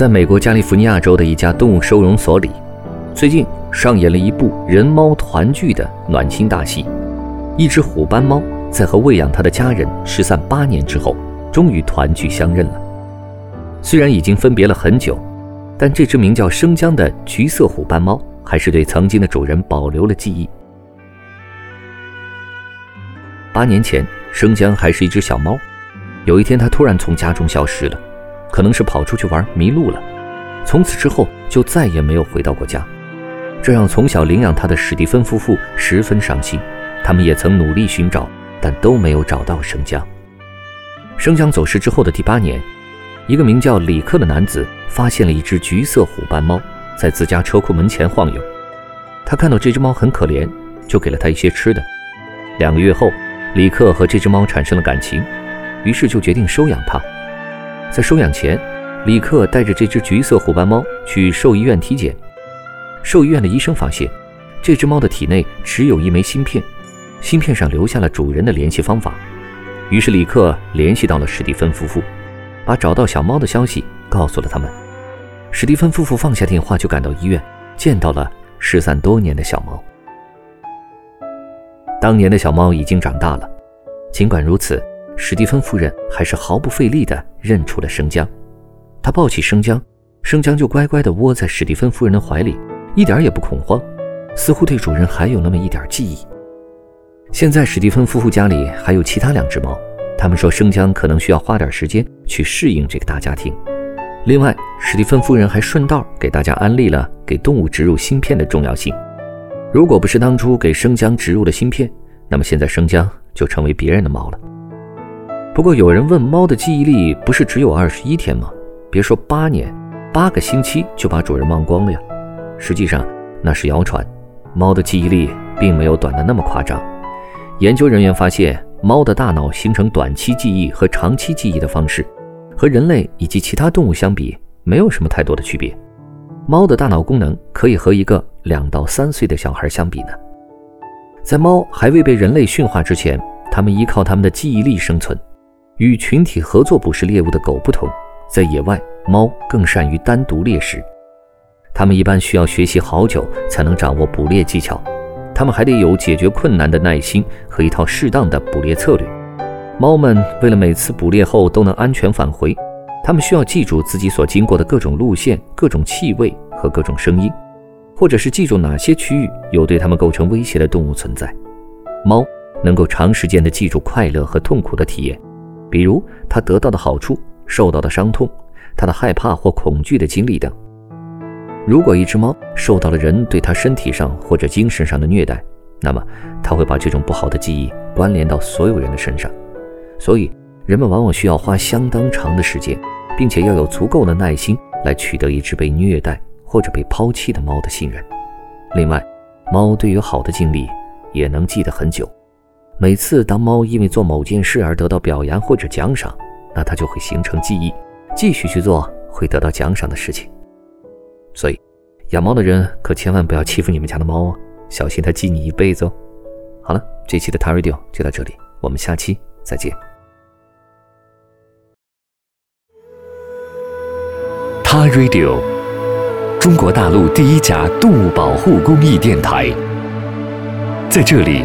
在美国加利福尼亚州的一家动物收容所里，最近上演了一部人猫团聚的暖心大戏。一只虎斑猫在和喂养它的家人失散八年之后，终于团聚相认了。虽然已经分别了很久，但这只名叫生姜的橘色虎斑猫。还是对曾经的主人保留了记忆。八年前，生姜还是一只小猫。有一天，它突然从家中消失了，可能是跑出去玩迷路了。从此之后，就再也没有回到过家，这让从小领养它的史蒂芬夫妇十分伤心。他们也曾努力寻找，但都没有找到生姜。生姜走失之后的第八年，一个名叫里克的男子发现了一只橘色虎斑猫。在自家车库门前晃悠，他看到这只猫很可怜，就给了它一些吃的。两个月后，李克和这只猫产生了感情，于是就决定收养它。在收养前，李克带着这只橘色虎斑猫去兽医院体检。兽医院的医生发现，这只猫的体内只有一枚芯片，芯片上留下了主人的联系方法。于是李克联系到了史蒂芬夫妇，把找到小猫的消息告诉了他们。史蒂芬夫妇放下电话，就赶到医院，见到了失散多年的小猫。当年的小猫已经长大了，尽管如此，史蒂芬夫人还是毫不费力地认出了生姜。她抱起生姜，生姜就乖乖地窝在史蒂芬夫人的怀里，一点也不恐慌，似乎对主人还有那么一点记忆。现在史蒂芬夫妇家里还有其他两只猫，他们说生姜可能需要花点时间去适应这个大家庭。另外，史蒂芬夫人还顺道给大家安利了给动物植入芯片的重要性。如果不是当初给生姜植入了芯片，那么现在生姜就成为别人的猫了。不过有人问，猫的记忆力不是只有二十一天吗？别说八年，八个星期就把主人忘光了呀？实际上那是谣传，猫的记忆力并没有短的那么夸张。研究人员发现，猫的大脑形成短期记忆和长期记忆的方式。和人类以及其他动物相比，没有什么太多的区别。猫的大脑功能可以和一个两到三岁的小孩相比呢。在猫还未被人类驯化之前，它们依靠它们的记忆力生存。与群体合作捕食猎物的狗不同，在野外，猫更善于单独猎食。它们一般需要学习好久才能掌握捕猎技巧，它们还得有解决困难的耐心和一套适当的捕猎策略。猫们为了每次捕猎后都能安全返回，它们需要记住自己所经过的各种路线、各种气味和各种声音，或者是记住哪些区域有对它们构成威胁的动物存在。猫能够长时间地记住快乐和痛苦的体验，比如它得到的好处、受到的伤痛、它的害怕或恐惧的经历等。如果一只猫受到了人对它身体上或者精神上的虐待，那么它会把这种不好的记忆关联到所有人的身上。所以，人们往往需要花相当长的时间，并且要有足够的耐心来取得一只被虐待或者被抛弃的猫的信任。另外，猫对于好的经历也能记得很久。每次当猫因为做某件事而得到表扬或者奖赏，那它就会形成记忆，继续去做会得到奖赏的事情。所以，养猫的人可千万不要欺负你们家的猫哦，小心它记你一辈子哦。好了，这期的 t a Radio 就到这里，我们下期再见。他 Radio，中国大陆第一家动物保护公益电台。在这里，